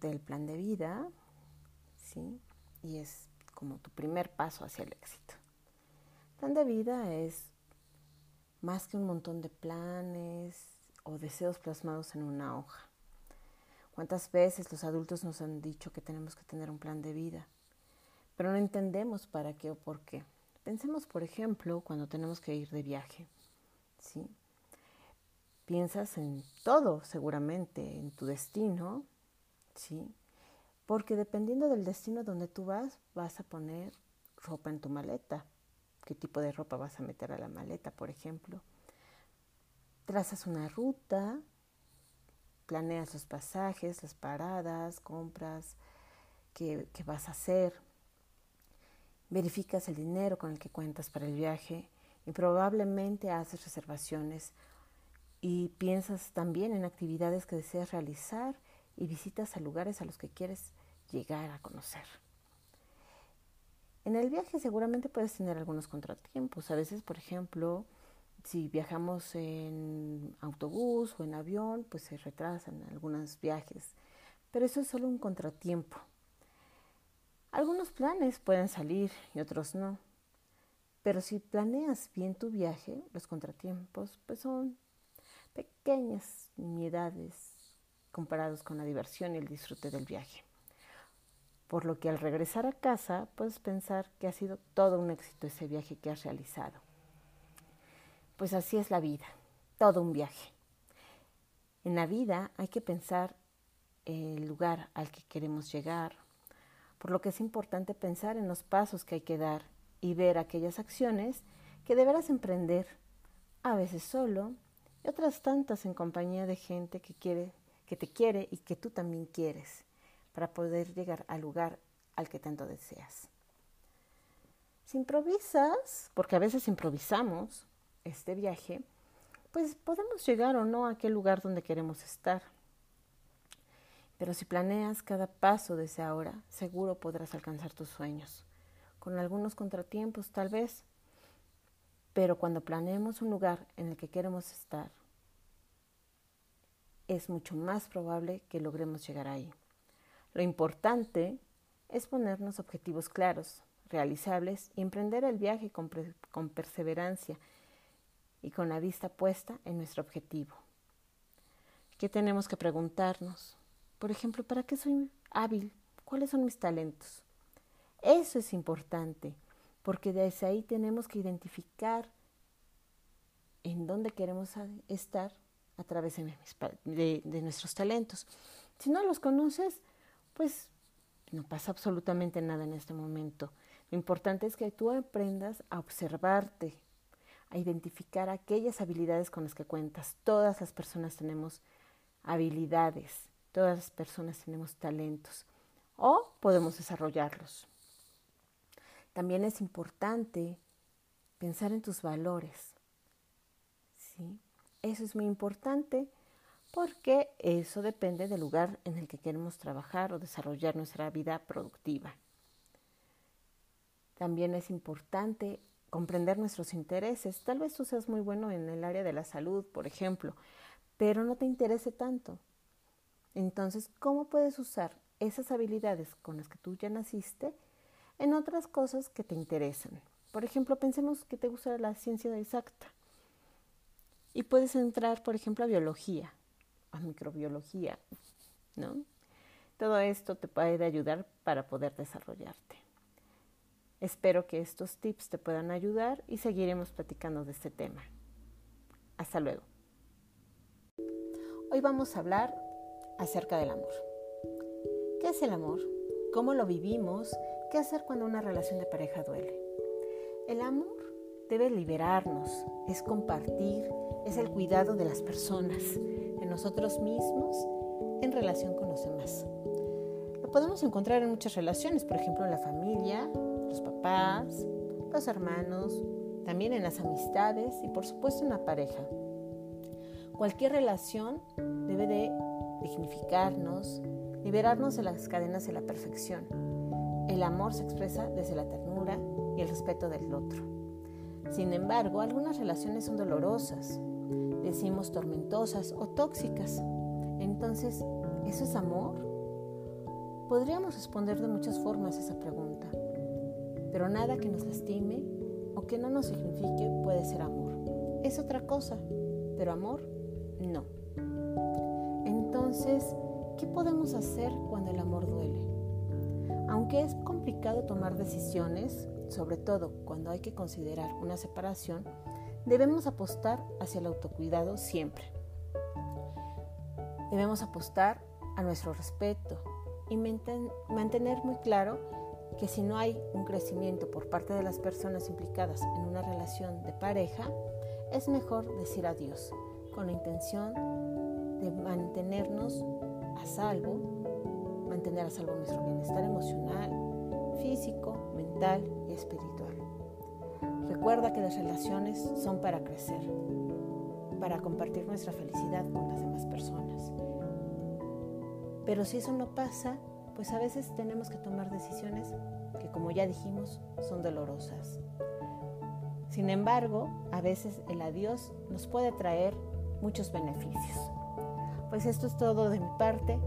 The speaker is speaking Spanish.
del plan de vida, ¿sí? Y es como tu primer paso hacia el éxito. Plan de vida es más que un montón de planes o deseos plasmados en una hoja. ¿Cuántas veces los adultos nos han dicho que tenemos que tener un plan de vida? Pero no entendemos para qué o por qué. Pensemos, por ejemplo, cuando tenemos que ir de viaje. ¿sí? Piensas en todo, seguramente, en tu destino, ¿sí? Porque dependiendo del destino donde tú vas, vas a poner ropa en tu maleta. ¿Qué tipo de ropa vas a meter a la maleta, por ejemplo? Trazas una ruta, planeas los pasajes, las paradas, compras, qué vas a hacer. Verificas el dinero con el que cuentas para el viaje y probablemente haces reservaciones y piensas también en actividades que deseas realizar y visitas a lugares a los que quieres llegar a conocer. En el viaje seguramente puedes tener algunos contratiempos. A veces, por ejemplo, si viajamos en autobús o en avión, pues se retrasan algunos viajes. Pero eso es solo un contratiempo. Algunos planes pueden salir y otros no. Pero si planeas bien tu viaje, los contratiempos pues son pequeñas nimiedades comparados con la diversión y el disfrute del viaje. Por lo que al regresar a casa puedes pensar que ha sido todo un éxito ese viaje que has realizado. Pues así es la vida, todo un viaje. En la vida hay que pensar el lugar al que queremos llegar, por lo que es importante pensar en los pasos que hay que dar y ver aquellas acciones que deberás emprender, a veces solo y otras tantas en compañía de gente que quiere, que te quiere y que tú también quieres para poder llegar al lugar al que tanto deseas. Si improvisas, porque a veces improvisamos este viaje, pues podemos llegar o no a aquel lugar donde queremos estar. Pero si planeas cada paso desde ahora, seguro podrás alcanzar tus sueños, con algunos contratiempos tal vez, pero cuando planeemos un lugar en el que queremos estar, es mucho más probable que logremos llegar ahí. Lo importante es ponernos objetivos claros, realizables y emprender el viaje con, con perseverancia y con la vista puesta en nuestro objetivo. ¿Qué tenemos que preguntarnos? Por ejemplo, ¿para qué soy hábil? ¿Cuáles son mis talentos? Eso es importante, porque desde ahí tenemos que identificar en dónde queremos estar a través de, de, nuestros talentos. Si no los conoces, pues no pasa absolutamente nada en este momento. Lo importante es que tú aprendas a observarte, a identificar aquellas habilidades con las que cuentas. Todas las personas tenemos habilidades, todas las personas tenemos talentos o podemos desarrollarlos. También es importante pensar en tus valores. ¿sí? Eso es muy importante porque eso depende del lugar en el que queremos trabajar o desarrollar nuestra vida productiva. También es importante comprender nuestros intereses. Tal vez tú seas muy bueno en el área de la salud, por ejemplo, pero no te interese tanto. Entonces, ¿cómo puedes usar esas habilidades con las que tú ya naciste en otras cosas que te interesan? Por ejemplo, pensemos que te gusta la ciencia exacta y puedes entrar, por ejemplo, a biología, a microbiología, ¿no? Todo esto te puede ayudar para poder desarrollarte. Espero que estos tips te puedan ayudar y seguiremos platicando de este tema. Hasta luego. Hoy vamos a hablar acerca del amor. ¿Qué es el amor? ¿Cómo lo vivimos? ¿Qué hacer cuando una relación de pareja duele? El amor debe liberarnos, es compartir, es el cuidado de las personas, de nosotros mismos en relación con los demás. Lo podemos encontrar en muchas relaciones, por ejemplo en la familia, los papás, los hermanos, también en las amistades y por supuesto en la pareja. Cualquier relación debe de dignificarnos, liberarnos de las cadenas de la perfección. El amor se expresa desde la ternura y el respeto del otro. Sin embargo, algunas relaciones son dolorosas, decimos tormentosas o tóxicas. Entonces, ¿eso es amor? Podríamos responder de muchas formas esa pregunta, pero nada que nos lastime o que no nos signifique puede ser amor. Es otra cosa, pero amor no. Entonces, ¿qué podemos hacer cuando el amor duele? Aunque es complicado tomar decisiones, sobre todo cuando hay que considerar una separación, debemos apostar hacia el autocuidado siempre. Debemos apostar a nuestro respeto y mantener muy claro que si no hay un crecimiento por parte de las personas implicadas en una relación de pareja, es mejor decir adiós con la intención de mantenernos a salvo, mantener a salvo nuestro bienestar emocional, físico, mental y espiritual. Recuerda que las relaciones son para crecer, para compartir nuestra felicidad con las demás personas. Pero si eso no pasa, pues a veces tenemos que tomar decisiones que, como ya dijimos, son dolorosas. Sin embargo, a veces el adiós nos puede traer muchos beneficios. Pues esto es todo de mi parte.